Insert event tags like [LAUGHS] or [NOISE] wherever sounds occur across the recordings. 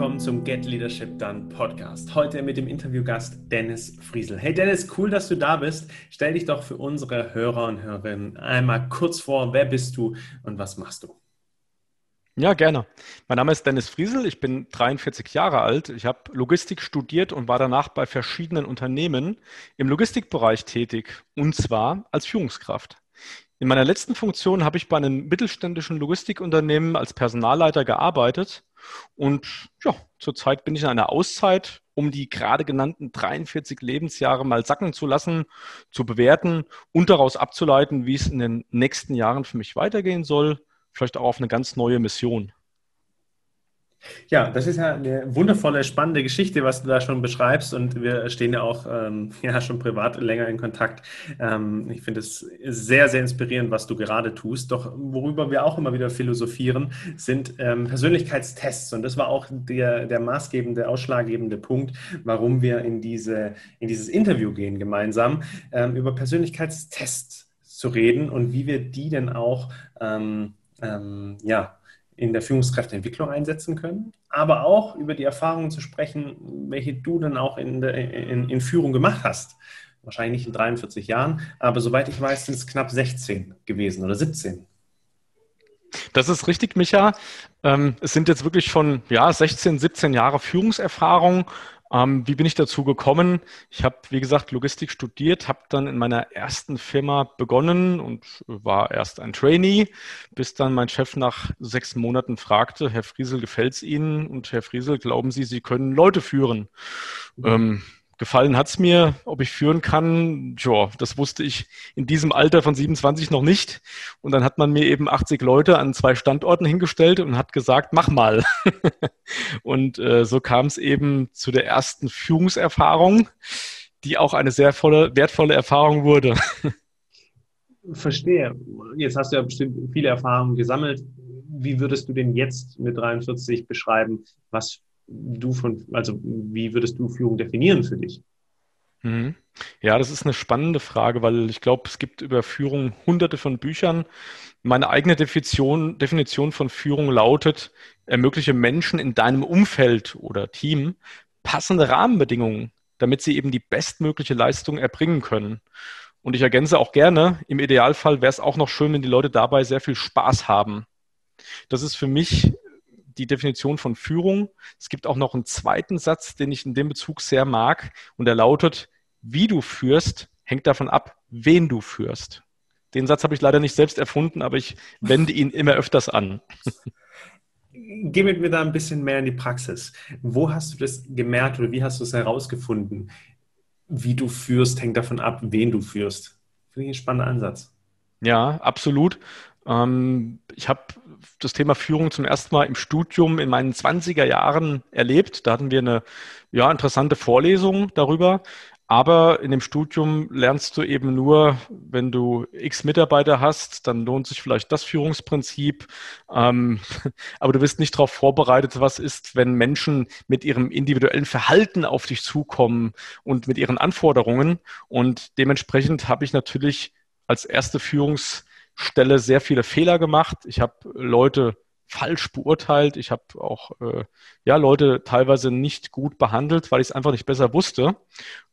willkommen zum Get Leadership Done Podcast. Heute mit dem Interviewgast Dennis Friesel. Hey Dennis, cool, dass du da bist. Stell dich doch für unsere Hörer und Hörerinnen einmal kurz vor. Wer bist du und was machst du? Ja, gerne. Mein Name ist Dennis Friesel, ich bin 43 Jahre alt. Ich habe Logistik studiert und war danach bei verschiedenen Unternehmen im Logistikbereich tätig, und zwar als Führungskraft. In meiner letzten Funktion habe ich bei einem mittelständischen Logistikunternehmen als Personalleiter gearbeitet und ja, zurzeit bin ich in einer Auszeit, um die gerade genannten 43 Lebensjahre mal sacken zu lassen, zu bewerten und daraus abzuleiten, wie es in den nächsten Jahren für mich weitergehen soll, vielleicht auch auf eine ganz neue Mission. Ja, das ist ja eine wundervolle, spannende Geschichte, was du da schon beschreibst. Und wir stehen ja auch ähm, [LAUGHS] ja, schon privat länger in Kontakt. Ähm, ich finde es sehr, sehr inspirierend, was du gerade tust. Doch worüber wir auch immer wieder philosophieren, sind ähm, Persönlichkeitstests. Und das war auch der, der maßgebende, ausschlaggebende Punkt, warum wir in, diese, in dieses Interview gehen gemeinsam, ähm, über Persönlichkeitstests zu reden und wie wir die denn auch ähm, ähm, ja, in der Führungskräfteentwicklung einsetzen können, aber auch über die Erfahrungen zu sprechen, welche du dann auch in, der, in, in Führung gemacht hast. Wahrscheinlich nicht in 43 Jahren, aber soweit ich weiß, sind es knapp 16 gewesen oder 17. Das ist richtig, Micha. Ähm, es sind jetzt wirklich schon ja, 16, 17 Jahre Führungserfahrung. Ähm, wie bin ich dazu gekommen? Ich habe, wie gesagt, Logistik studiert, habe dann in meiner ersten Firma begonnen und war erst ein Trainee, bis dann mein Chef nach sechs Monaten fragte, Herr Friesel, gefällt es Ihnen? Und Herr Friesel, glauben Sie, Sie können Leute führen? Mhm. Ähm, Gefallen hat's mir, ob ich führen kann, ja, das wusste ich in diesem Alter von 27 noch nicht. Und dann hat man mir eben 80 Leute an zwei Standorten hingestellt und hat gesagt, mach mal. [LAUGHS] und äh, so kam es eben zu der ersten Führungserfahrung, die auch eine sehr volle, wertvolle Erfahrung wurde. [LAUGHS] Verstehe. Jetzt hast du ja bestimmt viele Erfahrungen gesammelt. Wie würdest du denn jetzt mit 43 beschreiben, was du von, also wie würdest du Führung definieren für dich? Mhm. Ja, das ist eine spannende Frage, weil ich glaube, es gibt über Führung hunderte von Büchern. Meine eigene Definition, Definition von Führung lautet, ermögliche Menschen in deinem Umfeld oder Team passende Rahmenbedingungen, damit sie eben die bestmögliche Leistung erbringen können. Und ich ergänze auch gerne, im Idealfall wäre es auch noch schön, wenn die Leute dabei sehr viel Spaß haben. Das ist für mich die Definition von Führung. Es gibt auch noch einen zweiten Satz, den ich in dem Bezug sehr mag, und der lautet, wie du führst, hängt davon ab, wen du führst. Den Satz habe ich leider nicht selbst erfunden, aber ich wende ihn immer öfters an. [LAUGHS] Geh mit mir da ein bisschen mehr in die Praxis. Wo hast du das gemerkt oder wie hast du es herausgefunden? Wie du führst, hängt davon ab, wen du führst. Finde ich ein spannender Ansatz. Ja, absolut. Ähm, ich habe das Thema Führung zum ersten Mal im Studium in meinen 20er Jahren erlebt. Da hatten wir eine ja, interessante Vorlesung darüber. Aber in dem Studium lernst du eben nur, wenn du x Mitarbeiter hast, dann lohnt sich vielleicht das Führungsprinzip. Ähm, [LAUGHS] aber du bist nicht darauf vorbereitet, was ist, wenn Menschen mit ihrem individuellen Verhalten auf dich zukommen und mit ihren Anforderungen. Und dementsprechend habe ich natürlich als erste Führungs Stelle sehr viele Fehler gemacht. Ich habe Leute falsch beurteilt. Ich habe auch äh, ja, Leute teilweise nicht gut behandelt, weil ich es einfach nicht besser wusste.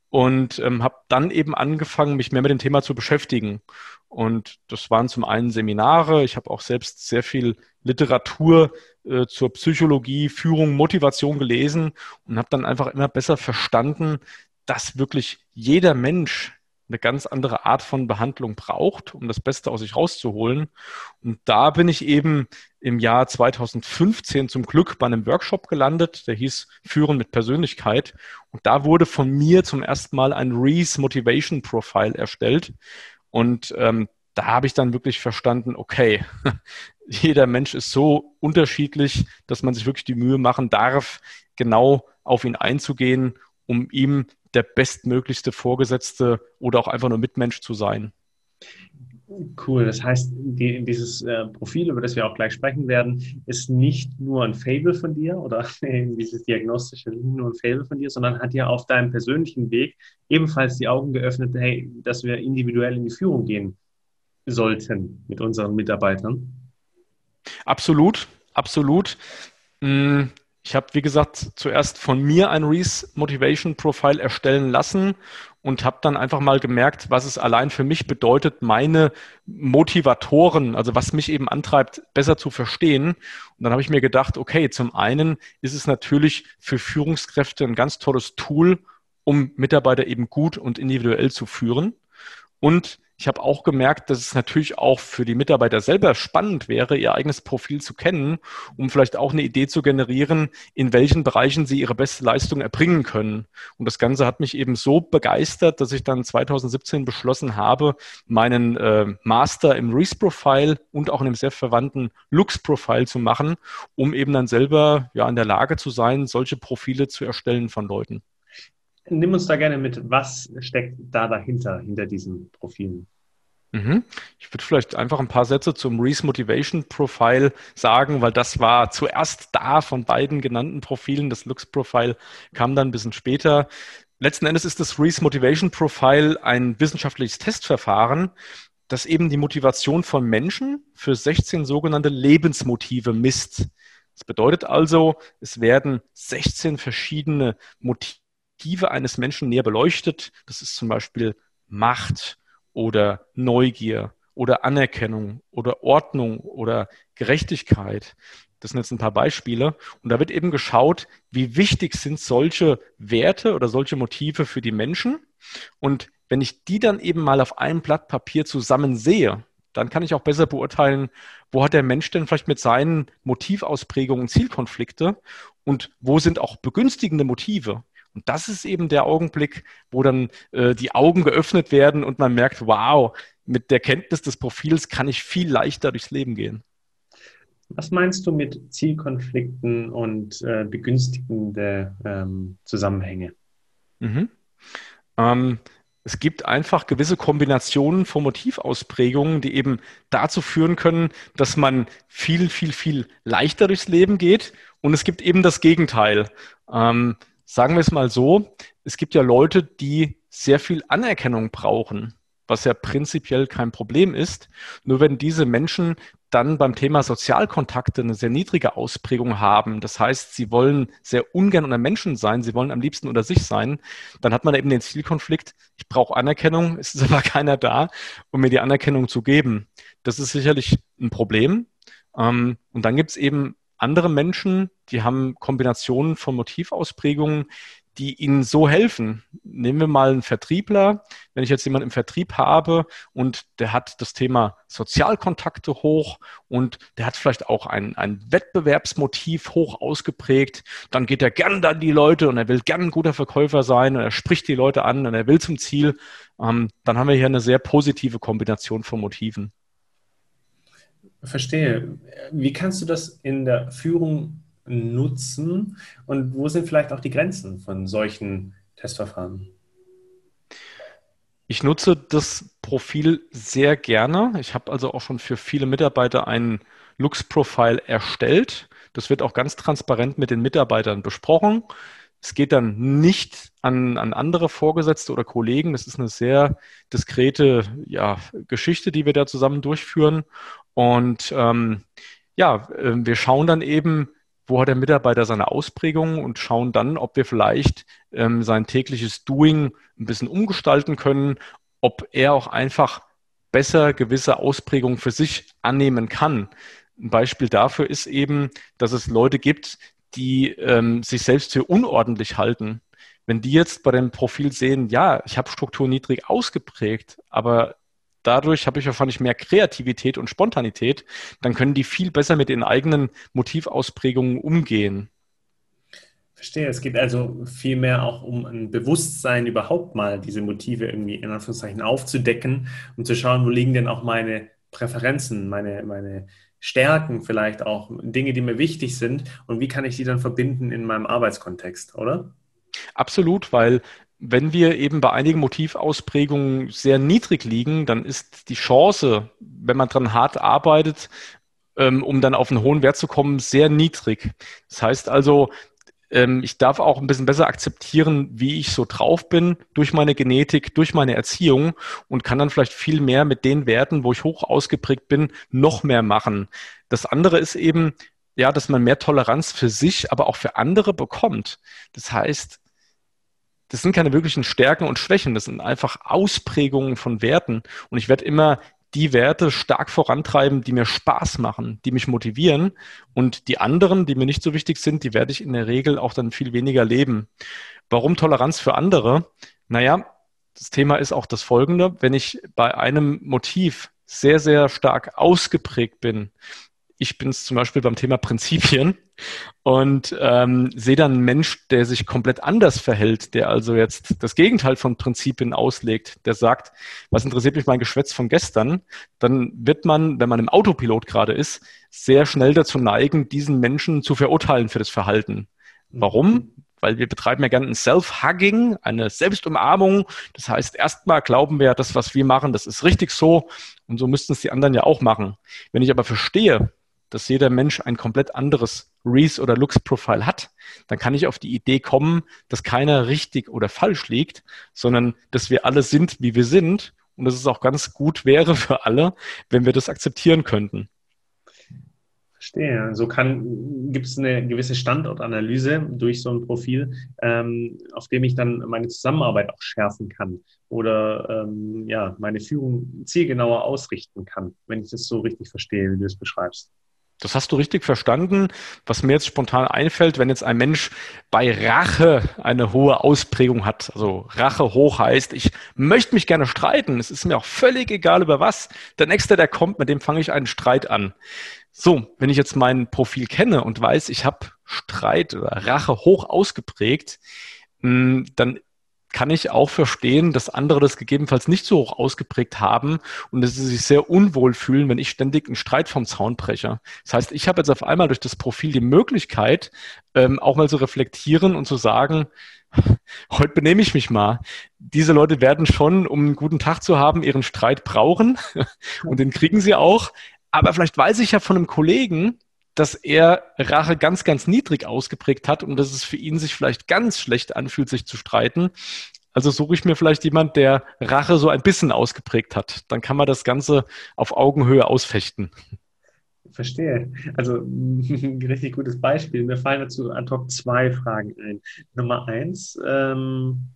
Und ähm, habe dann eben angefangen, mich mehr mit dem Thema zu beschäftigen. Und das waren zum einen Seminare. Ich habe auch selbst sehr viel Literatur äh, zur Psychologie, Führung, Motivation gelesen und habe dann einfach immer besser verstanden, dass wirklich jeder Mensch eine ganz andere Art von Behandlung braucht, um das Beste aus sich rauszuholen. Und da bin ich eben im Jahr 2015 zum Glück bei einem Workshop gelandet, der hieß Führen mit Persönlichkeit. Und da wurde von mir zum ersten Mal ein Reese Motivation Profile erstellt. Und ähm, da habe ich dann wirklich verstanden, okay, [LAUGHS] jeder Mensch ist so unterschiedlich, dass man sich wirklich die Mühe machen darf, genau auf ihn einzugehen, um ihm der bestmöglichste Vorgesetzte oder auch einfach nur Mitmensch zu sein. Cool, das heißt, die, dieses äh, Profil, über das wir auch gleich sprechen werden, ist nicht nur ein Fable von dir oder [LAUGHS] dieses diagnostische, nicht nur ein Fable von dir, sondern hat ja auf deinem persönlichen Weg ebenfalls die Augen geöffnet, hey, dass wir individuell in die Führung gehen sollten mit unseren Mitarbeitern. Absolut, absolut. Hm, Ich habe, wie gesagt, zuerst von mir ein Reese Motivation Profile erstellen lassen und habe dann einfach mal gemerkt, was es allein für mich bedeutet, meine Motivatoren, also was mich eben antreibt, besser zu verstehen. Und dann habe ich mir gedacht, okay, zum einen ist es natürlich für Führungskräfte ein ganz tolles Tool, um Mitarbeiter eben gut und individuell zu führen. Und ich habe auch gemerkt, dass es natürlich auch für die Mitarbeiter selber spannend wäre, ihr eigenes Profil zu kennen, um vielleicht auch eine Idee zu generieren, in welchen Bereichen sie ihre beste Leistung erbringen können. Und das Ganze hat mich eben so begeistert, dass ich dann 2017 beschlossen habe, meinen äh, Master im Reese-Profile und auch in einem sehr verwandten Lux-Profile zu machen, um eben dann selber ja in der Lage zu sein, solche Profile zu erstellen von Leuten. Nimm uns da gerne mit, was steckt da dahinter, hinter diesen Profilen? Mhm. Ich würde vielleicht einfach ein paar Sätze zum Reese Motivation Profile sagen, weil das war zuerst da von beiden genannten Profilen. Das Lux Profile kam dann ein bisschen später. Letzten Endes ist das Reese Motivation Profile ein wissenschaftliches Testverfahren, das eben die Motivation von Menschen für 16 sogenannte Lebensmotive misst. Das bedeutet also, es werden 16 verschiedene Motive Perspektive eines Menschen näher beleuchtet. Das ist zum Beispiel Macht oder Neugier oder Anerkennung oder Ordnung oder Gerechtigkeit. Das sind jetzt ein paar Beispiele. Und da wird eben geschaut, wie wichtig sind solche Werte oder solche Motive für die Menschen. Und wenn ich die dann eben mal auf einem Blatt Papier zusammen sehe, dann kann ich auch besser beurteilen, wo hat der Mensch denn vielleicht mit seinen Motivausprägungen Zielkonflikte und wo sind auch begünstigende Motive. Und das ist eben der Augenblick, wo dann äh, die Augen geöffnet werden und man merkt, wow, mit der Kenntnis des Profils kann ich viel leichter durchs Leben gehen. Was meinst du mit Zielkonflikten und äh, begünstigende ähm, Zusammenhänge? Mhm. Ähm, es gibt einfach gewisse Kombinationen von Motivausprägungen, die eben dazu führen können, dass man viel, viel, viel leichter durchs Leben geht. Und es gibt eben das Gegenteil. Ähm, sagen wir es mal so, es gibt ja Leute, die sehr viel Anerkennung brauchen, was ja prinzipiell kein Problem ist. Nur wenn diese Menschen dann beim Thema Sozialkontakte eine sehr niedrige Ausprägung haben, das heißt, sie wollen sehr ungern unter Menschen sein, sie wollen am liebsten unter sich sein, dann hat man eben den Zielkonflikt, ich brauche Anerkennung, es ist aber [LAUGHS] keiner da, um mir die Anerkennung zu geben. Das ist sicherlich ein Problem. Ähm, und dann gibt es eben andere Menschen, die haben Kombinationen von Motivausprägungen, die ihnen so helfen. Nehmen wir mal einen Vertriebler. Wenn ich jetzt jemanden im Vertrieb habe und der hat das Thema Sozialkontakte hoch und der hat vielleicht auch ein, ein Wettbewerbsmotiv hoch ausgeprägt, dann geht er gern an die Leute und er will gern ein guter Verkäufer sein und er spricht die Leute an und er will zum Ziel. Ähm, dann haben wir hier eine sehr positive Kombination von Motiven. Verstehe. Wie kannst du das in der Führung nutzen und wo sind vielleicht auch die Grenzen von solchen Testverfahren? Ich nutze das Profil sehr gerne. Ich habe also auch schon für viele Mitarbeiter ein Lux-Profil erstellt. Das wird auch ganz transparent mit den Mitarbeitern besprochen. Es geht dann nicht an, an andere Vorgesetzte oder Kollegen. Das ist eine sehr diskrete ja, Geschichte, die wir da zusammen durchführen. Und ähm, ja, äh, wir schauen dann eben, wo hat der Mitarbeiter seine Ausprägungen und schauen dann, ob wir vielleicht ähm, sein tägliches Doing ein bisschen umgestalten können, ob er auch einfach besser gewisse Ausprägungen für sich annehmen kann. Ein Beispiel dafür ist eben, dass es Leute gibt, die ähm, sich selbst für unordentlich halten. Wenn die jetzt bei dem Profil sehen, ja, ich habe Struktur niedrig ausgeprägt, aber dadurch habe ich wahrscheinlich mehr Kreativität und Spontanität, dann können die viel besser mit den eigenen Motivausprägungen umgehen. Verstehe, es geht also vielmehr auch um ein Bewusstsein, überhaupt mal diese Motive irgendwie in Anführungszeichen aufzudecken und zu schauen, wo liegen denn auch meine Präferenzen, meine, meine Stärken vielleicht auch, Dinge, die mir wichtig sind und wie kann ich die dann verbinden in meinem Arbeitskontext, oder? Absolut, weil wenn wir eben bei einigen Motivausprägungen sehr niedrig liegen, dann ist die Chance, wenn man dran hart arbeitet, ähm, um dann auf einen hohen Wert zu kommen, sehr niedrig. Das heißt also, ähm, ich darf auch ein bisschen besser akzeptieren, wie ich so drauf bin, durch meine Genetik, durch meine Erziehung und kann dann vielleicht viel mehr mit den Werten, wo ich hoch ausgeprägt bin, noch mehr machen. Das andere ist eben, ja, dass man mehr Toleranz für sich, aber auch für andere bekommt. Das heißt, das sind keine wirklichen Stärken und Schwächen, das sind einfach Ausprägungen von Werten. Und ich werde immer die Werte stark vorantreiben, die mir Spaß machen, die mich motivieren. Und die anderen, die mir nicht so wichtig sind, die werde ich in der Regel auch dann viel weniger leben. Warum Toleranz für andere? Naja, das Thema ist auch das folgende. Wenn ich bei einem Motiv sehr, sehr stark ausgeprägt bin, ich bin es zum Beispiel beim Thema Prinzipien und ähm, sehe dann einen Mensch, der sich komplett anders verhält, der also jetzt das Gegenteil von Prinzipien auslegt, der sagt, was interessiert mich mein Geschwätz von gestern, dann wird man, wenn man im Autopilot gerade ist, sehr schnell dazu neigen, diesen Menschen zu verurteilen für das Verhalten. Warum? Weil wir betreiben ja gerne ein Self-Hugging, eine Selbstumarmung. Das heißt, erstmal glauben wir, das, was wir machen, das ist richtig so. Und so müssten es die anderen ja auch machen. Wenn ich aber verstehe, dass jeder Mensch ein komplett anderes Reese- oder Lux-Profile hat, dann kann ich auf die Idee kommen, dass keiner richtig oder falsch liegt, sondern dass wir alle sind, wie wir sind und dass es auch ganz gut wäre für alle, wenn wir das akzeptieren könnten. Verstehe. So gibt es eine gewisse Standortanalyse durch so ein Profil, ähm, auf dem ich dann meine Zusammenarbeit auch schärfen kann oder ähm, ja meine Führung zielgenauer ausrichten kann, wenn ich das so richtig verstehe, wie du es beschreibst. Das hast du richtig verstanden. Was mir jetzt spontan einfällt, wenn jetzt ein Mensch bei Rache eine hohe Ausprägung hat, also Rache hoch heißt, ich möchte mich gerne streiten, es ist mir auch völlig egal über was. Der Nächste, der kommt, mit dem fange ich einen Streit an. So, wenn ich jetzt mein Profil kenne und weiß, ich habe Streit oder Rache hoch ausgeprägt, hm, dann kann ich auch verstehen, dass andere das gegebenenfalls nicht so hoch ausgeprägt haben und dass sie sich sehr unwohl fühlen, wenn ich ständig einen Streit vom Zaun breche. Das heißt, ich habe jetzt auf einmal durch das Profil die Möglichkeit, ähm, auch mal zu reflektieren und zu sagen, [LAUGHS] heute benehme ich mich mal. Diese Leute werden schon, um einen guten Tag zu haben, ihren Streit brauchen [LAUGHS] und den kriegen sie auch. Aber vielleicht weiß ich ja von einem Kollegen, dass er Rache ganz, ganz niedrig ausgeprägt hat und dass es für ihn sich vielleicht ganz schlecht anfühlt, sich zu streiten. Also suche ich mir vielleicht jemand, der Rache so ein bisschen ausgeprägt hat. Dann kann man das Ganze auf Augenhöhe ausfechten. Verstehe. Also ein [LAUGHS] richtig gutes Beispiel. Mir fallen dazu ad hoc zwei Fragen ein. Nummer eins, ähm,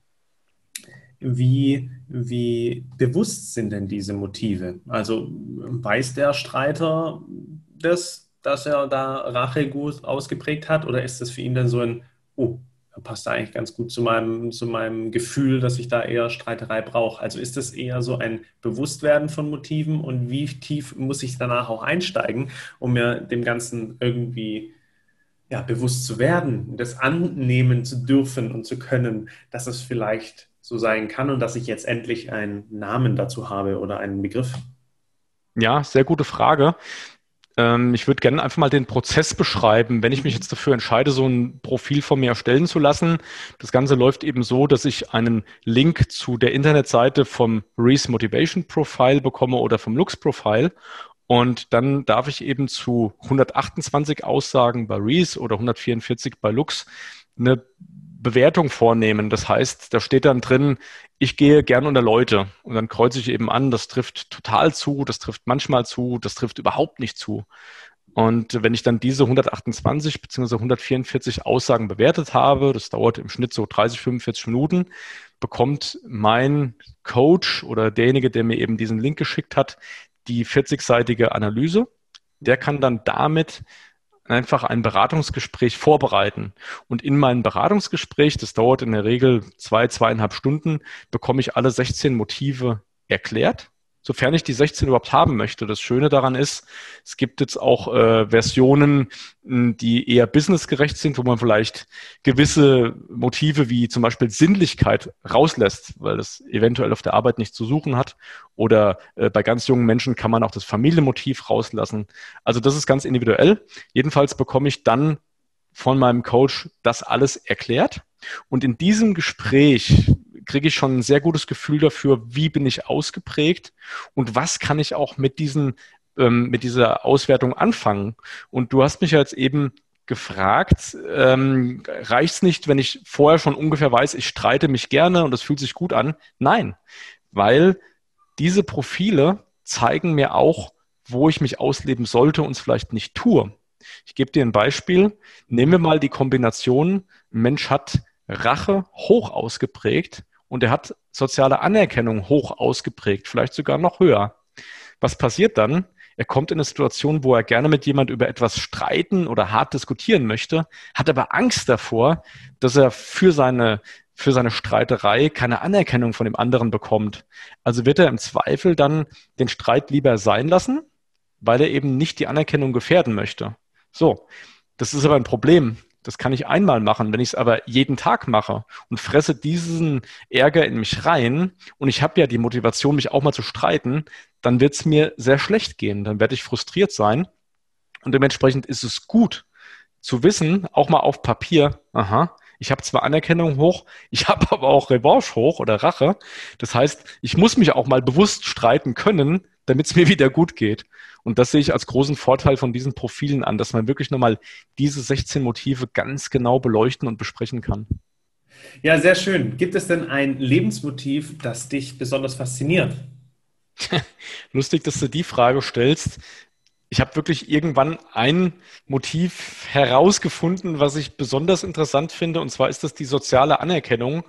wie, wie bewusst sind denn diese Motive? Also weiß der Streiter das, dass er da Rache gut ausgeprägt hat? Oder ist das für ihn dann so ein, oh, er passt da eigentlich ganz gut zu meinem, zu meinem Gefühl, dass ich da eher Streiterei brauche? Also ist das eher so ein Bewusstwerden von Motiven und wie tief muss ich danach auch einsteigen, um mir dem Ganzen irgendwie ja, bewusst zu werden, das annehmen zu dürfen und zu können, dass es vielleicht so sein kann und dass ich jetzt endlich einen Namen dazu habe oder einen Begriff? Ja, sehr gute Frage. Ähm, ich würde gerne einfach mal den Prozess beschreiben, wenn ich mich jetzt dafür entscheide, so ein Profil von mir erstellen zu lassen. Das Ganze läuft eben so, dass ich einen Link zu der Internetseite vom Reese Motivation Profile bekomme oder vom Lux Profile. Und dann darf ich eben zu 128 Aussagen bei Reese oder 144 bei Lux eine Bewertung vornehmen. Das heißt, da steht dann drin, ich gehe gern unter Leute und dann kreuze ich eben an, das trifft total zu, das trifft manchmal zu, das trifft überhaupt nicht zu. Und wenn ich dann diese 128 bzw. 144 Aussagen bewertet habe, das dauert im Schnitt so 30, 45 Minuten, bekommt mein Coach oder derjenige, der mir eben diesen Link geschickt hat, die 40-seitige Analyse. Der kann dann damit einfach ein Beratungsgespräch vorbereiten. Und in meinem Beratungsgespräch, das dauert in der Regel zwei, zweieinhalb Stunden, bekomme ich alle 16 Motive erklärt sofern ich die 16 überhaupt haben möchte. Das Schöne daran ist, es gibt jetzt auch äh, Versionen, die eher businessgerecht sind, wo man vielleicht gewisse Motive wie zum Beispiel Sinnlichkeit rauslässt, weil das eventuell auf der Arbeit nicht zu suchen hat. Oder äh, bei ganz jungen Menschen kann man auch das Familienmotiv rauslassen. Also das ist ganz individuell. Jedenfalls bekomme ich dann von meinem Coach das alles erklärt. Und in diesem Gespräch kriege ich schon ein sehr gutes Gefühl dafür, wie bin ich ausgeprägt und was kann ich auch mit diesen ähm, mit dieser Auswertung anfangen. Und du hast mich jetzt eben gefragt, ähm, reicht es nicht, wenn ich vorher schon ungefähr weiß, ich streite mich gerne und es fühlt sich gut an? Nein, weil diese Profile zeigen mir auch, wo ich mich ausleben sollte und es vielleicht nicht tue. Ich gebe dir ein Beispiel. Nehmen wir mal die Kombination, Mensch hat Rache hoch ausgeprägt und er hat soziale Anerkennung hoch ausgeprägt, vielleicht sogar noch höher. Was passiert dann? Er kommt in eine Situation, wo er gerne mit jemand über etwas streiten oder hart diskutieren möchte, hat aber Angst davor, dass er für seine für seine Streiterei keine Anerkennung von dem anderen bekommt. Also wird er im Zweifel dann den Streit lieber sein lassen, weil er eben nicht die Anerkennung gefährden möchte. So, das ist aber ein Problem. Das kann ich einmal machen. Wenn ich es aber jeden Tag mache und fresse diesen Ärger in mich rein und ich habe ja die Motivation, mich auch mal zu streiten, dann wird es mir sehr schlecht gehen. Dann werde ich frustriert sein. Und dementsprechend ist es gut zu wissen, auch mal auf Papier, aha, ich habe zwar Anerkennung hoch, ich [LAUGHS] habe aber auch Revanche hoch oder Rache. Das heißt, ich muss mich auch mal bewusst streiten können, damit es mir [LAUGHS] wieder gut geht. Und das sehe ich als großen Vorteil von diesen Profilen an, dass man wirklich nochmal diese 16 Motive ganz genau beleuchten und besprechen kann. Ja, sehr schön. Gibt es denn ein Lebensmotiv, das dich besonders fasziniert? [LAUGHS] Lustig, dass du die Frage stellst ich habe wirklich irgendwann ein Motiv herausgefunden, was ich besonders interessant finde, und zwar ist das die soziale Anerkennung.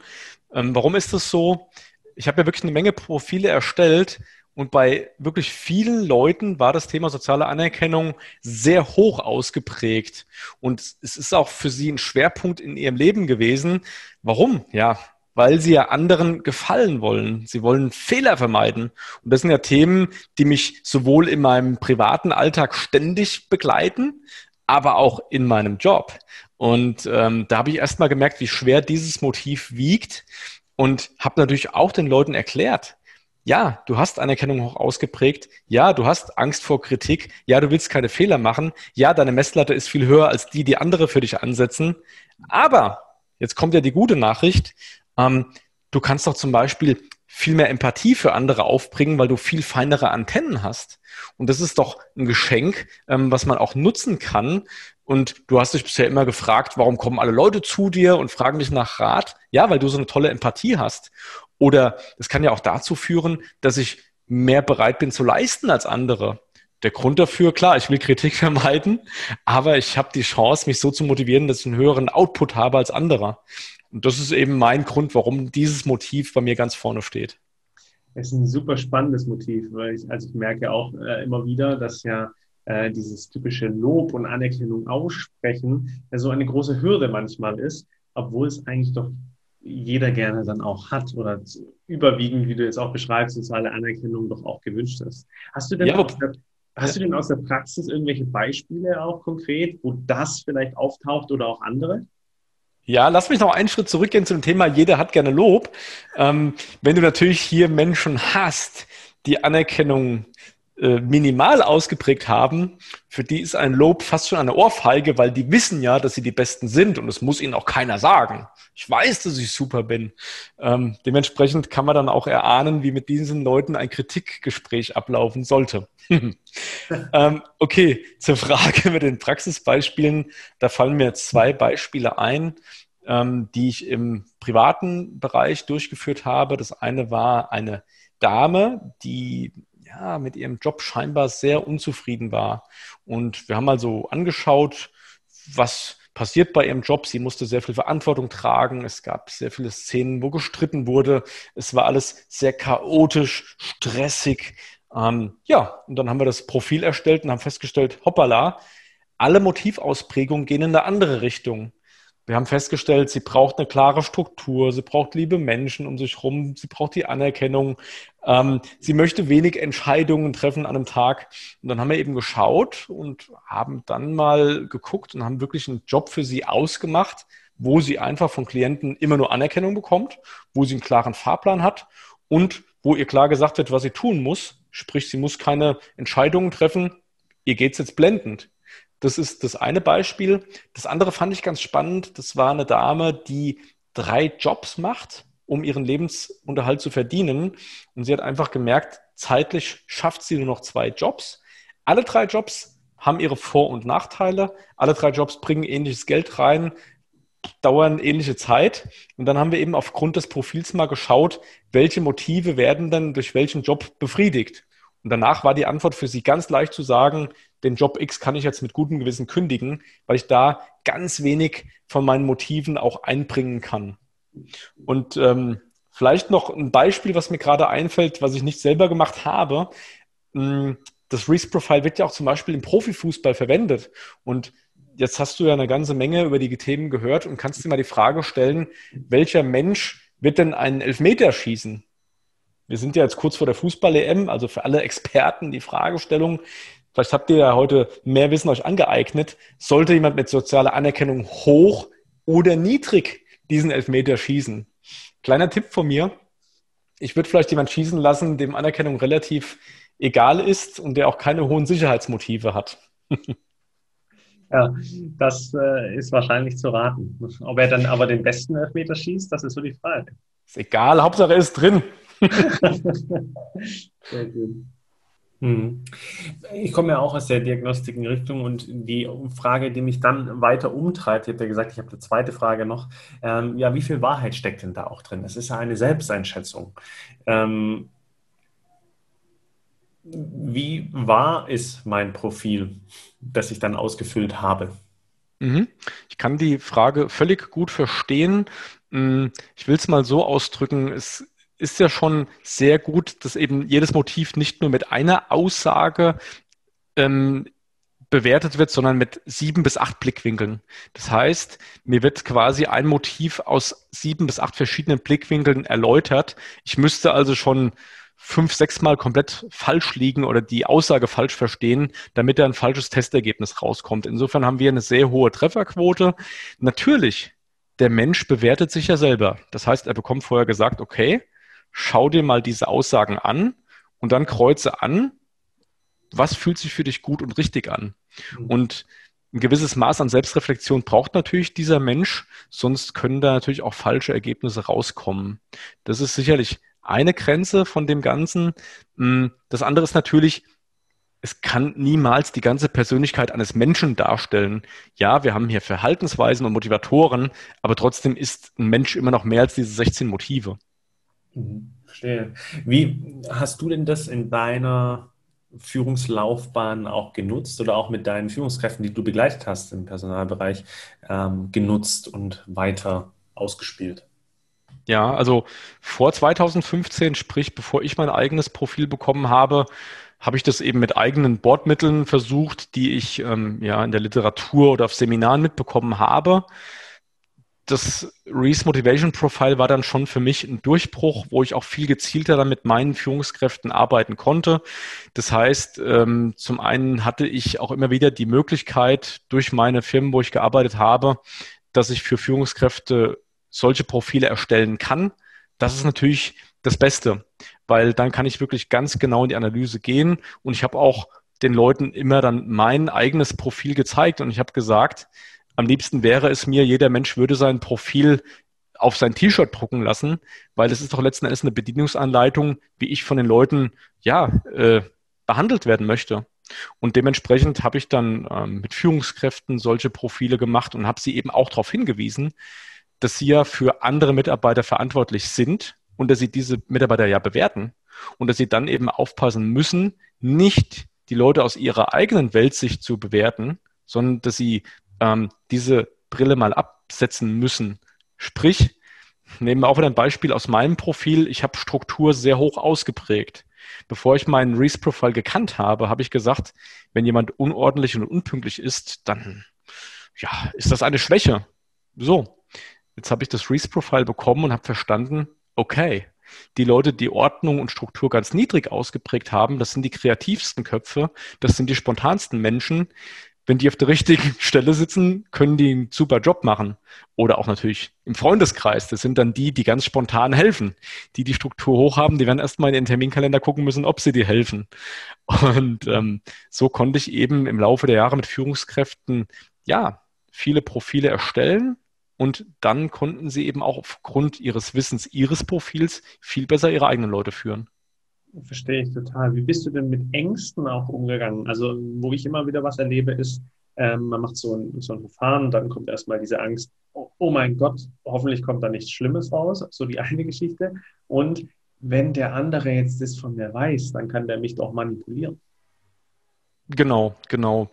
Ähm, warum ist das so? Ich habe ja wirklich eine Menge Profile erstellt und bei wirklich vielen Leuten war das Thema soziale Anerkennung sehr hoch ausgeprägt. Und es ist auch für sie ein Schwerpunkt in ihrem Leben gewesen. Warum? Ja, weil sie ja anderen gefallen wollen. Sie wollen Fehler vermeiden. Und das sind ja Themen, die mich sowohl in meinem privaten Alltag ständig begleiten, aber auch in meinem Job. Und ähm, da habe ich erst mal gemerkt, wie schwer dieses Motiv wiegt und habe natürlich auch den Leuten erklärt, ja, du hast Anerkennung hoch ausgeprägt. Ja, du hast Angst vor Kritik. Ja, du willst keine Fehler machen. Ja, deine Messlatte ist viel höher als die, die andere für dich ansetzen. Aber jetzt kommt ja die gute Nachricht. Ähm, du kannst doch zum Beispiel viel mehr Empathie für andere aufbringen, weil du viel feinere Antennen hast. Und das ist doch ein Geschenk, ähm, was man auch nutzen kann. Und du hast dich bisher immer gefragt, warum kommen alle Leute zu dir und fragen dich nach Rat? Ja, weil du so eine tolle Empathie hast. Oder es kann ja auch dazu führen, dass ich mehr bereit bin zu leisten als andere. Der Grund dafür, klar, ich will Kritik [LAUGHS] vermeiden, aber ich habe die Chance, mich so zu motivieren, dass ich einen höheren Output habe als andere. Und das ist eben mein Grund, warum dieses Motiv bei mir ganz vorne steht. Es ist ein super spannendes Motiv, weil ich, also ich merke auch äh, immer wieder, dass ja äh, dieses typische Lob und Anerkennung aussprechen ja so eine große Hürde manchmal ist, obwohl es eigentlich doch jeder gerne dann auch hat oder überwiegend, wie du jetzt auch beschreibst, soziale Anerkennung doch auch gewünscht ist. Hast du denn, ja, aus, der, hast du denn aus der Praxis irgendwelche Beispiele auch konkret, wo das vielleicht auftaucht oder auch andere? Ja, lass mich noch einen Schritt zurückgehen zum Thema, jeder hat gerne Lob. Ähm, wenn du natürlich hier Menschen hast, die Anerkennung minimal ausgeprägt haben, für die ist ein Lob fast schon eine Ohrfeige, weil die wissen ja, dass sie die Besten sind und es muss ihnen auch keiner sagen. Ich weiß, dass ich super bin. Ähm, dementsprechend kann man dann auch erahnen, wie mit diesen Leuten ein Kritikgespräch ablaufen sollte. [LAUGHS] ähm, okay, zur Frage mit den Praxisbeispielen. Da fallen mir zwei Beispiele ein, ähm, die ich im privaten Bereich durchgeführt habe. Das eine war eine Dame, die ja, mit ihrem Job scheinbar sehr unzufrieden war. Und wir haben also angeschaut, was passiert bei ihrem Job. Sie musste sehr viel Verantwortung tragen. Es gab sehr viele Szenen, wo gestritten wurde. Es war alles sehr chaotisch, stressig. Ähm, ja, und dann haben wir das Profil erstellt und haben festgestellt, hoppala, alle Motivausprägungen gehen in eine andere Richtung. Wir haben festgestellt, sie braucht eine klare Struktur, sie braucht liebe Menschen um sich herum, sie braucht die Anerkennung, ähm, sie möchte wenig Entscheidungen treffen an einem Tag. Und dann haben wir eben geschaut und haben dann mal geguckt und haben wirklich einen Job für sie ausgemacht, wo sie einfach von Klienten immer nur Anerkennung bekommt, wo sie einen klaren Fahrplan hat und wo ihr klar gesagt wird, was sie tun muss. Sprich, sie muss keine Entscheidungen treffen. Ihr geht's jetzt blendend. Das ist das eine Beispiel. Das andere fand ich ganz spannend. Das war eine Dame, die drei Jobs macht, um ihren Lebensunterhalt zu verdienen. Und sie hat einfach gemerkt, zeitlich schafft sie nur noch zwei Jobs. Alle drei Jobs haben ihre Vor- und Nachteile. Alle drei Jobs bringen ähnliches Geld rein, dauern ähnliche Zeit. Und dann haben wir eben aufgrund des Profils mal geschaut, welche Motive werden denn durch welchen Job befriedigt. Und danach war die Antwort für sie ganz leicht zu sagen, den Job X kann ich jetzt mit gutem Gewissen kündigen, weil ich da ganz wenig von meinen Motiven auch einbringen kann. Und ähm, vielleicht noch ein Beispiel, was mir gerade einfällt, was ich nicht selber gemacht habe. Hm, das Risk-Profile wird ja auch zum Beispiel im Profifußball verwendet. Und jetzt hast du ja eine ganze Menge über die Themen gehört und kannst dir mal die Frage stellen, welcher Mensch wird denn einen Elfmeter schießen? Wir sind ja jetzt kurz vor der Fußball-EM, also für alle Experten die Fragestellung, vielleicht habt ihr ja heute mehr Wissen euch angeeignet, sollte jemand mit sozialer Anerkennung hoch oder niedrig diesen Elfmeter schießen? Kleiner Tipp von mir, ich würde vielleicht jemand schießen lassen, dem Anerkennung relativ egal ist und der auch keine hohen Sicherheitsmotive hat. [LAUGHS] Ja, das äh, ist wahrscheinlich zu raten. Ob er dann aber den besten Elfmeter schießt, das ist so die Frage. Ist egal, Hauptsache er ist drin. [LAUGHS] Sehr gut. Hm. Ich komme ja auch aus der Diagnostikenrichtung und die Frage, die mich dann weiter umtreibt, ich habe ja gesagt, ich habe eine zweite Frage noch, ähm, ja, wie viel Wahrheit steckt denn da auch drin? Es ist ja eine Selbsteinschätzung. Ähm, wie wahr ist mein Profil, das ich dann ausgefüllt habe? Mhm. Ich kann die Frage völlig gut verstehen. Hm, ich will es mal so ausdrücken, es ist ja schon sehr gut, dass eben jedes Motiv nicht nur mit einer Aussage ähm, bewertet wird, sondern mit sieben bis acht Blickwinkeln. Das heißt, mir wird quasi ein Motiv aus sieben bis acht verschiedenen Blickwinkeln erläutert. Ich müsste also schon fünf, sechs Mal komplett falsch liegen oder die Aussage falsch verstehen, damit da ein falsches Testergebnis rauskommt. Insofern haben wir eine sehr hohe Trefferquote. Natürlich, der Mensch bewertet sich ja selber. Das heißt, er bekommt vorher gesagt, okay, schau dir mal diese Aussagen an und dann kreuze an, was fühlt sich für dich gut und richtig an. Mhm. Und ein gewisses Maß an Selbstreflexion braucht natürlich dieser Mensch, sonst können da natürlich auch falsche Ergebnisse rauskommen. Das ist sicherlich eine Grenze von dem Ganzen. Mm, das andere ist natürlich, es kann niemals die ganze Persönlichkeit eines Menschen darstellen. Ja, wir haben hier Verhaltensweisen und Motivatoren, aber trotzdem ist ein Mensch immer noch mehr als diese 16 Motive. Mhm, verstehe. Wie hast du denn das in deiner Führungslaufbahn auch genutzt oder auch mit deinen Führungskräften, die du begleitet hast im Personalbereich, ähm, genutzt und weiter ausgespielt? Ja, also vor 2015, sprich bevor ich mein eigenes Profil bekommen habe, habe ich das eben mit eigenen Bordmitteln versucht, die ich ähm, ja in der Literatur oder auf Seminaren mitbekommen habe das Reese Motivation Profile war dann schon für mich ein Durchbruch, wo ich auch viel gezielter dann mit meinen Führungskräften arbeiten konnte. Das heißt, ähm, zum einen hatte ich auch immer wieder die Möglichkeit durch meine Firmen, wo ich gearbeitet habe, dass ich für Führungskräfte solche Profile erstellen kann. Das ist natürlich das Beste, weil dann kann ich wirklich ganz genau in die Analyse gehen und ich habe auch den Leuten immer dann mein eigenes Profil gezeigt und ich habe gesagt, am liebsten wäre es mir, jeder Mensch würde sein Profil auf sein T-Shirt drucken lassen, weil es ist doch letzten Endes eine Bedienungsanleitung, wie ich von den Leuten ja äh, behandelt werden möchte. Und dementsprechend habe ich dann ähm, mit Führungskräften solche Profile gemacht und habe sie eben auch darauf hingewiesen, dass sie ja für andere Mitarbeiter verantwortlich sind und dass sie diese Mitarbeiter ja bewerten und dass sie dann eben aufpassen müssen, nicht die Leute aus ihrer eigenen Weltsicht zu bewerten, sondern dass sie ähm, diese Brille mal absetzen müssen. Sprich, nehmen wir auch wieder ein Beispiel aus meinem Profil. Ich habe Struktur sehr hoch ausgeprägt. Bevor ich meinen Reese-Profile gekannt habe, habe ich gesagt, wenn jemand unordentlich und unpünktlich ist, dann ja, ist das eine Schwäche. So, jetzt habe ich das Reese-Profile bekommen und habe verstanden, okay, die Leute, die Ordnung und Struktur ganz niedrig ausgeprägt haben, das sind die kreativsten Köpfe, das sind die spontansten Menschen, wenn die auf der richtigen [LAUGHS] Stelle sitzen, können die einen super Job machen. Oder auch natürlich im Freundeskreis. Das sind dann die, die ganz spontan helfen. Die die Struktur hoch haben, die werden erstmal in den Terminkalender gucken müssen, ob sie dir helfen. [LAUGHS] Und ähm, so konnte ich eben im Laufe der Jahre mit Führungskräften, ja, viele Profile erstellen. Und dann konnten sie eben auch aufgrund ihres Wissens, ihres Profils viel besser ihre eigenen Leute führen. Verstehe ich total. Wie bist du denn mit Ängsten auch umgegangen? Also, wo ich immer wieder was erlebe, ist, ähm, man macht so ein, so ein Verfahren, dann kommt erstmal diese Angst, oh, oh, mein Gott, hoffentlich kommt da nichts Schlimmes raus, so die [LAUGHS] eine Geschichte. Und wenn der andere jetzt das von mir weiß, dann kann der mich doch manipulieren. Genau, genau.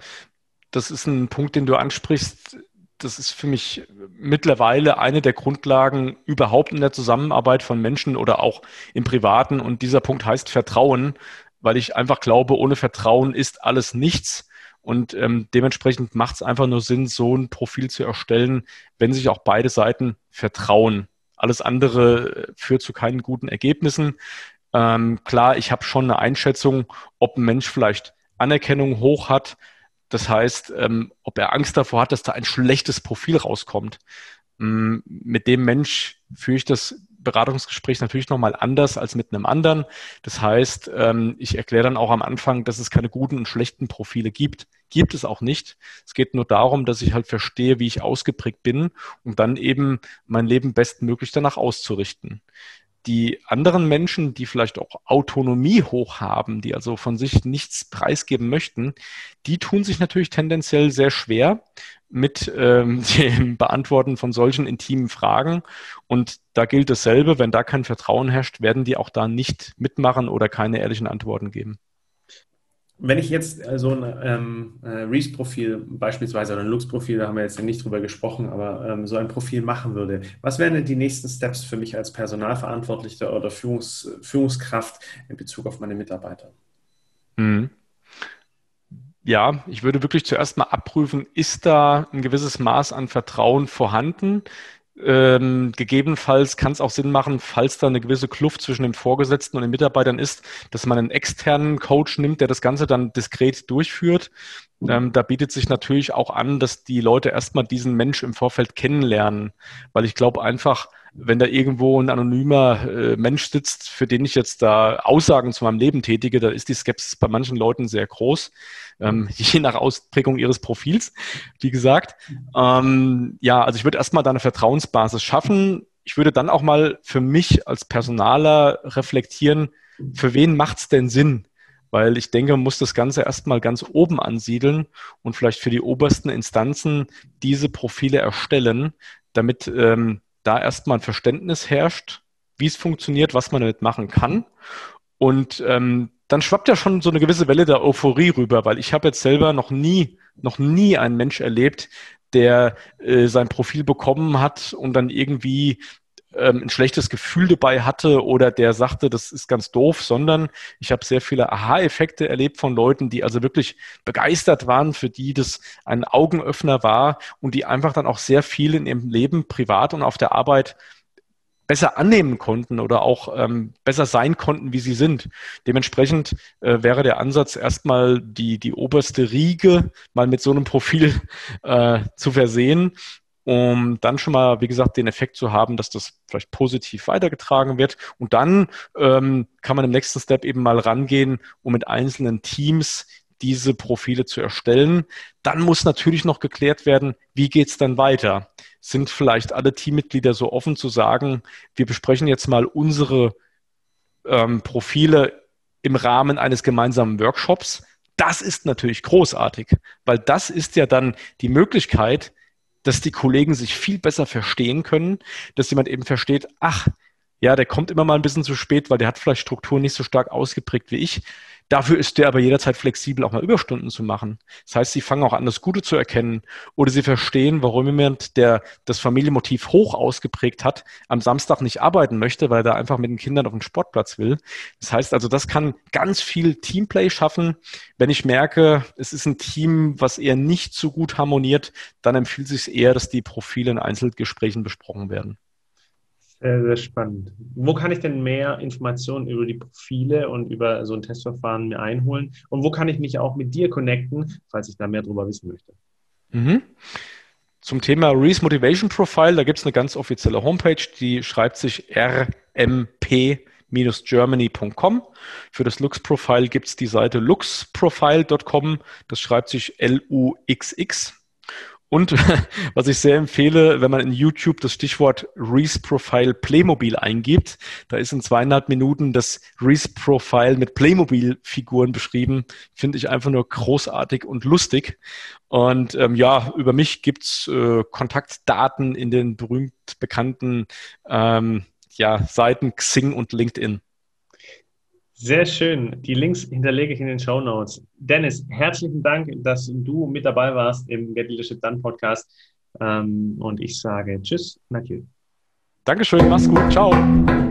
Das ist ein Punkt, den du ansprichst. Das ist für mich mittlerweile eine der Grundlagen überhaupt in der Zusammenarbeit von Menschen oder auch im Privaten. Und dieser Punkt heißt Vertrauen, weil ich einfach glaube, ohne Vertrauen ist alles nichts. Und ähm, dementsprechend macht es einfach nur Sinn, so ein Profil zu erstellen, wenn sich auch beide Seiten vertrauen. Alles andere äh, führt zu keinen guten Ergebnissen. Ähm, klar, ich habe schon eine Einschätzung, ob ein Mensch vielleicht Anerkennung hoch hat. Das heißt, ähm, ob er Angst davor hat, dass da ein schlechtes Profil rauskommt. Ähm, mit dem Mensch führe ich das Beratungsgespräch natürlich nochmal anders als mit einem anderen. Das heißt, ähm, ich erkläre dann auch am Anfang, dass es keine guten und schlechten Profile gibt. Gibt es auch nicht. Es geht nur darum, dass ich halt verstehe, wie ich ausgeprägt bin, um dann eben mein Leben bestmöglich danach auszurichten die anderen Menschen, die vielleicht auch Autonomie hoch haben, die also von sich nichts preisgeben möchten, die tun sich natürlich tendenziell sehr schwer mit ähm, [LAUGHS] dem Beantworten von solchen intimen Fragen. Und da gilt dasselbe, wenn da kein Vertrauen herrscht, werden die auch da nicht mitmachen oder keine ehrlichen Antworten geben. Wenn ich jetzt so ein ähm, äh, Reese-Profil beispielsweise oder ein Lux-Profil, da haben wir jetzt nicht drüber gesprochen, aber ähm, so ein Profil machen würde, was wären denn die nächsten Steps für mich als Personalverantwortlicher oder Führungs Führungskraft in Bezug auf meine Mitarbeiter? Mhm. Ja, ich würde wirklich zuerst mal abprüfen, ist da ein gewisses Maß an Vertrauen vorhanden? Ähm, gegebenenfalls kann es auch Sinn machen, falls da eine gewisse Kluft zwischen dem Vorgesetzten und den Mitarbeitern ist, dass man einen externen Coach nimmt, der das Ganze dann diskret durchführt. Ähm, da bietet sich natürlich auch an, dass die Leute erstmal diesen Mensch im Vorfeld kennenlernen, weil ich glaube einfach, wenn da irgendwo ein anonymer äh, Mensch sitzt, für den ich jetzt da Aussagen zu meinem Leben tätige, da ist die Skepsis bei manchen Leuten sehr groß, ähm, [LAUGHS] je nach Ausprägung ihres Profils, wie gesagt. Ähm, ja, also ich würde erstmal da eine Vertrauensbasis schaffen. Ich würde dann auch mal für mich als Personaler reflektieren, für wen macht es denn Sinn? Weil ich denke, man muss das Ganze erstmal ganz oben ansiedeln und vielleicht für die obersten Instanzen diese Profile erstellen, damit ähm, da erstmal ein Verständnis herrscht, wie es funktioniert, was man damit machen kann. Und ähm, dann schwappt ja schon so eine gewisse Welle der Euphorie rüber, weil ich habe jetzt selber noch nie, noch nie einen Mensch erlebt, der äh, sein Profil bekommen hat und dann irgendwie ähm, ein schlechtes Gefühl dabei hatte oder der sagte, das ist ganz doof, sondern ich habe sehr viele Aha-Effekte erlebt von Leuten, die also wirklich begeistert waren, für die das ein Augenöffner war und die einfach dann auch sehr viel in ihrem Leben privat und auf der Arbeit besser annehmen konnten oder auch ähm, besser sein konnten, wie sie sind. Dementsprechend äh, wäre der Ansatz erstmal die, die oberste Riege mal mit so einem Profil äh, zu versehen um dann schon mal, wie gesagt, den Effekt zu haben, dass das vielleicht positiv weitergetragen wird. Und dann ähm, kann man im nächsten Step eben mal rangehen, um mit einzelnen Teams diese Profile zu erstellen. Dann muss natürlich noch geklärt werden, wie geht es dann weiter? Sind vielleicht alle Teammitglieder so offen zu sagen, wir besprechen jetzt mal unsere ähm, Profile im Rahmen eines gemeinsamen Workshops? Das ist natürlich großartig, weil das ist ja dann die Möglichkeit, dass die Kollegen sich viel besser verstehen können, dass jemand eben versteht, ach, ja, der kommt immer mal ein bisschen zu spät, weil der hat vielleicht Strukturen nicht so stark ausgeprägt wie ich. Dafür ist der aber jederzeit flexibel, auch mal Überstunden zu machen. Das heißt, sie fangen auch an, das Gute zu erkennen oder sie verstehen, warum jemand, der das Familienmotiv hoch ausgeprägt hat, am Samstag nicht arbeiten möchte, weil er einfach mit den Kindern auf den Sportplatz will. Das heißt also, das kann ganz viel Teamplay schaffen. Wenn ich merke, es ist ein Team, was eher nicht so gut harmoniert, dann empfiehlt es sich eher, dass die Profile in Einzelgesprächen besprochen werden. Sehr, sehr spannend. Wo kann ich denn mehr Informationen über die Profile und über so ein Testverfahren mir einholen? Und wo kann ich mich auch mit dir connecten, falls ich da mehr darüber wissen möchte? Mhm. Zum Thema Reese Motivation Profile, da gibt es eine ganz offizielle Homepage, die schreibt sich rmp-germany.com. Für das Lux-Profile gibt es die Seite luxprofile.com, das schreibt sich L-U-X-X und [LAUGHS] was ich sehr empfehle, wenn man in YouTube das Stichwort Reese Profile Playmobil eingibt, da ist in zweieinhalb Minuten das Reese Profile mit Playmobil-Figuren beschrieben. Finde ich einfach nur großartig und lustig. Und ähm, ja, über mich gibt's äh, Kontaktdaten in den berühmt bekannten ähm, ja, Seiten Xing und LinkedIn. Sehr schön. Die Links hinterlege ich in den Show Notes. Dennis, herzlichen Dank, dass du mit dabei warst im Get Leadership Done Podcast. Ähm, und ich sage Tschüss, Mathieu. Dankeschön, mach's gut. Ciao.